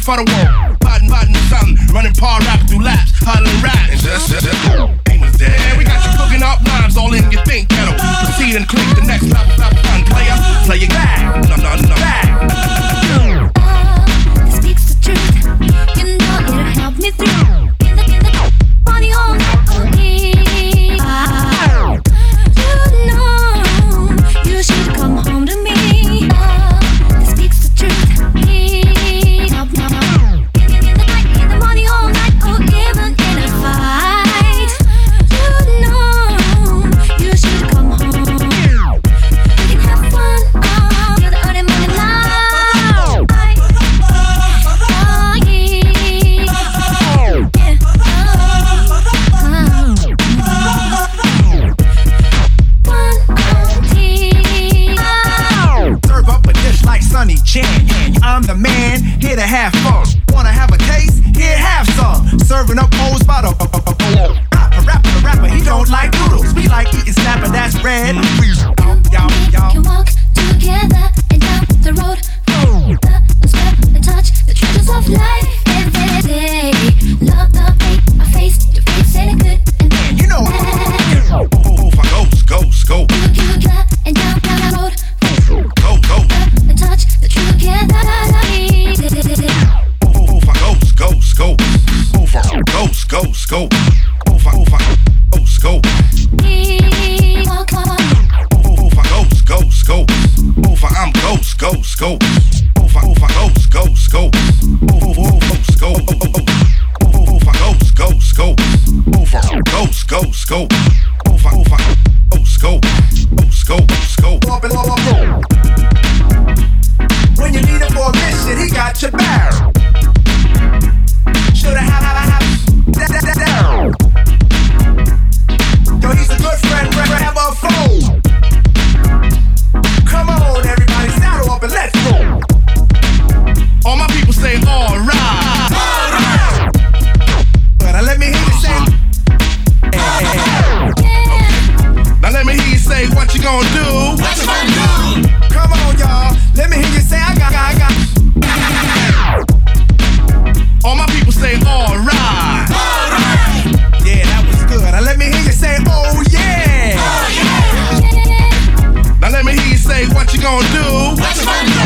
for the world. I'm the man, here to have fun. Wanna have go. Over goes, goes, goes. Over I'm goes, goes, goes. Over, over goes, goes, goes. Over, over goes, goes, goes. Over goes, goes, goes. gonna do? What you gonna do? Come on, y'all. Let me hear you say, I got, I got. All my people say, alright. Alright. Yeah, that was good. Now let me hear you say, oh yeah. Oh yeah. Now let me hear you say, what you gonna do? What you gonna do?